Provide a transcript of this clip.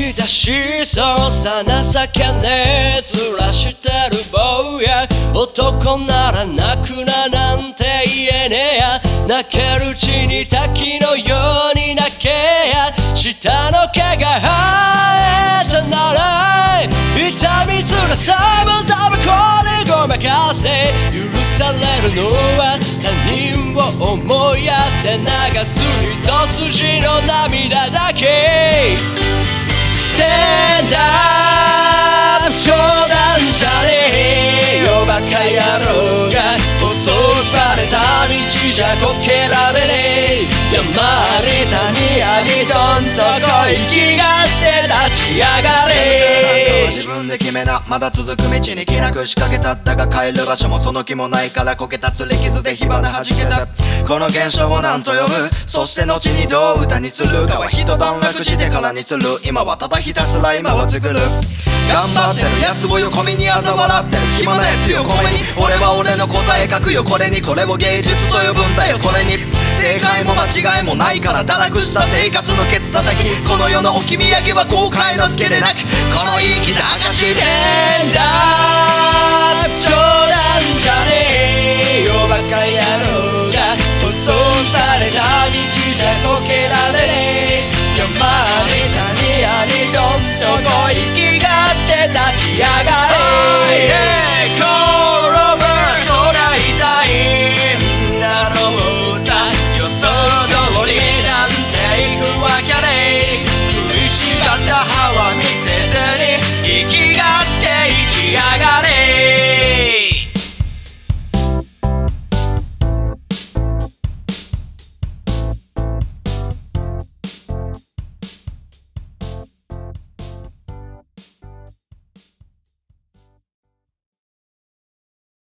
き出しそうさ情けねえずらしてる坊や男なら泣くななんて言えねえや泣けるうちに滝のように泣けや下の毛が生えたなら痛みつらさもタバコでごまかせ許されるのは他人を思いやって流す一筋の涙だけじゃこけられねえ。山あり谷ありどんとこ行きがって立ち上がる分で決めな。まだ続く道に気なく仕掛けただが帰る場所もその気もないからこけたすり傷で火花弾けた。この現象を何と呼ぶ？そして後にどう歌にする。かは一段落してからにする。今はただひたすら今を作る。頑張ってる奴を横目に嘲笑ってる。暇な奴横目に。俺は俺の答え書くよ。これにこれを芸術と呼ぶんだよ。それに正解も間違いもないから。堕落した生活のケツ叩き。この世の置き土産は後悔のつけでなく。この生きた証で Stand Yeah.